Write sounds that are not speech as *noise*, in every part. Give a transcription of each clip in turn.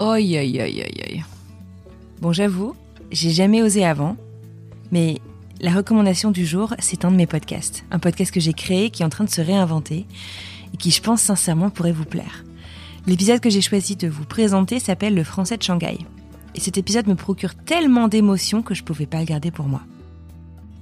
Oi, oi, oi, oi. Bon, j'avoue, j'ai jamais osé avant, mais la recommandation du jour, c'est un de mes podcasts. Un podcast que j'ai créé qui est en train de se réinventer et qui, je pense sincèrement, pourrait vous plaire. L'épisode que j'ai choisi de vous présenter s'appelle Le français de Shanghai. Et cet épisode me procure tellement d'émotions que je pouvais pas le garder pour moi.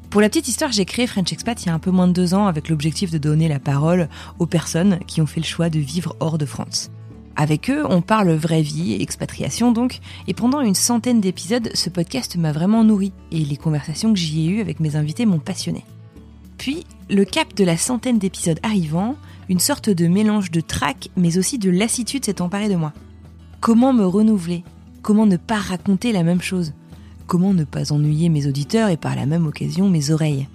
Pour la petite histoire, j'ai créé French Expat il y a un peu moins de deux ans avec l'objectif de donner la parole aux personnes qui ont fait le choix de vivre hors de France. Avec eux, on parle vraie vie, expatriation donc, et pendant une centaine d'épisodes, ce podcast m'a vraiment nourri, et les conversations que j'y ai eues avec mes invités m'ont passionné. Puis, le cap de la centaine d'épisodes arrivant, une sorte de mélange de trac, mais aussi de lassitude s'est emparé de moi. Comment me renouveler? Comment ne pas raconter la même chose? Comment ne pas ennuyer mes auditeurs et par la même occasion mes oreilles?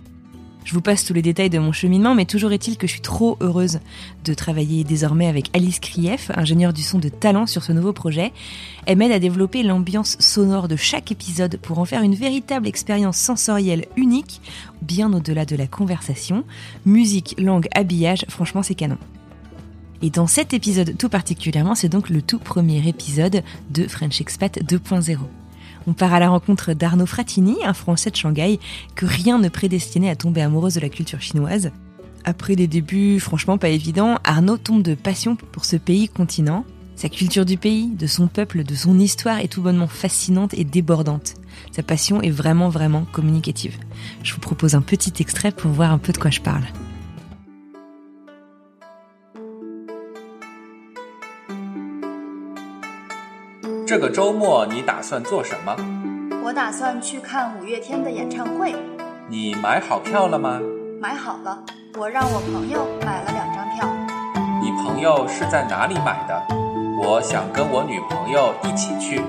Je vous passe tous les détails de mon cheminement, mais toujours est-il que je suis trop heureuse de travailler désormais avec Alice Krief, ingénieure du son de talent sur ce nouveau projet. Elle m'aide à développer l'ambiance sonore de chaque épisode pour en faire une véritable expérience sensorielle unique, bien au-delà de la conversation. Musique, langue, habillage, franchement c'est canon. Et dans cet épisode tout particulièrement, c'est donc le tout premier épisode de French Expat 2.0. On part à la rencontre d'Arnaud Fratini, un Français de Shanghai, que rien ne prédestinait à tomber amoureuse de la culture chinoise. Après des débuts franchement pas évidents, Arnaud tombe de passion pour ce pays continent. Sa culture du pays, de son peuple, de son histoire est tout bonnement fascinante et débordante. Sa passion est vraiment vraiment communicative. Je vous propose un petit extrait pour voir un peu de quoi je parle. 这个周末你打算做什么？我打算去看五月天的演唱会。你买好票了吗？买好了，我让我朋友买了两张票。你朋友是在哪里买的？我想跟我女朋友一起去。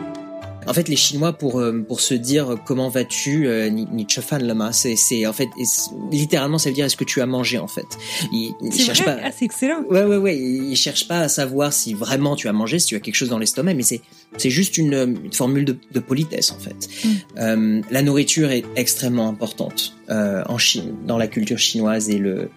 En fait, les Chinois, pour, euh, pour se dire comment vas-tu, euh, ni, chefan lama, c'est, c'est, en fait, littéralement, ça veut dire est-ce que tu as mangé, en fait? Ils, ils cherchent vrai pas. Ah, c'est excellent Ouais, ouais, ouais. Ils cherchent pas à savoir si vraiment tu as mangé, si tu as quelque chose dans l'estomac, mais c'est, c'est juste une, euh, une formule de, de politesse, en fait. Euh, la nourriture est extrêmement importante euh, en Chine, dans la culture chinoise et le.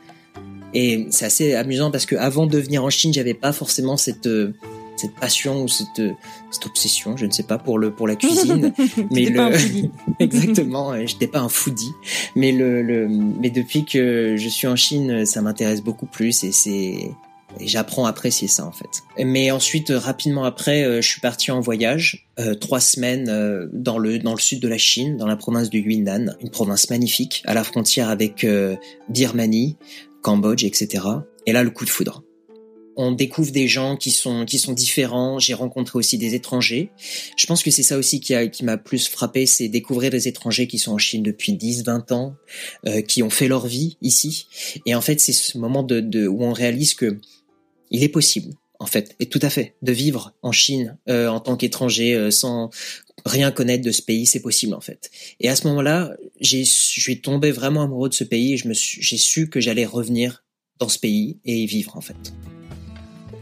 Et c'est assez amusant parce que avant de venir en Chine, j'avais pas forcément cette euh, cette passion ou cette euh, cette obsession, je ne sais pas pour le pour la cuisine, *laughs* mais pas le foodie. *laughs* exactement, j'étais pas un foodie, mais le, le mais depuis que je suis en Chine, ça m'intéresse beaucoup plus et c'est et j'apprends à apprécier ça en fait. Mais ensuite, rapidement après, euh, je suis parti en voyage, euh, trois semaines euh, dans le dans le sud de la Chine, dans la province du Yunnan, une province magnifique, à la frontière avec euh, Birmanie, Cambodge, etc. Et là, le coup de foudre. On découvre des gens qui sont qui sont différents. J'ai rencontré aussi des étrangers. Je pense que c'est ça aussi qui a qui m'a plus frappé, c'est découvrir des étrangers qui sont en Chine depuis 10, 20 ans, euh, qui ont fait leur vie ici. Et en fait, c'est ce moment de, où on réalise que il est possible, en fait, et tout à fait, de vivre en Chine euh, en tant qu'étranger euh, sans rien connaître de ce pays, c'est possible en fait. Et à ce moment-là, j'ai, je suis tombé vraiment amoureux de ce pays et je me j'ai su que j'allais revenir dans ce pays et y vivre en fait.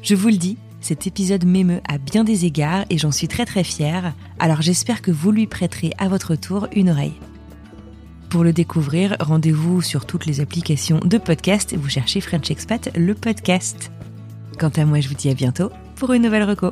Je vous le dis, cet épisode m'émeut à bien des égards et j'en suis très très fière, alors j'espère que vous lui prêterez à votre tour une oreille. Pour le découvrir, rendez-vous sur toutes les applications de podcast, vous cherchez French Expat, le podcast. Quant à moi, je vous dis à bientôt pour une nouvelle reco.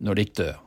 når de dør.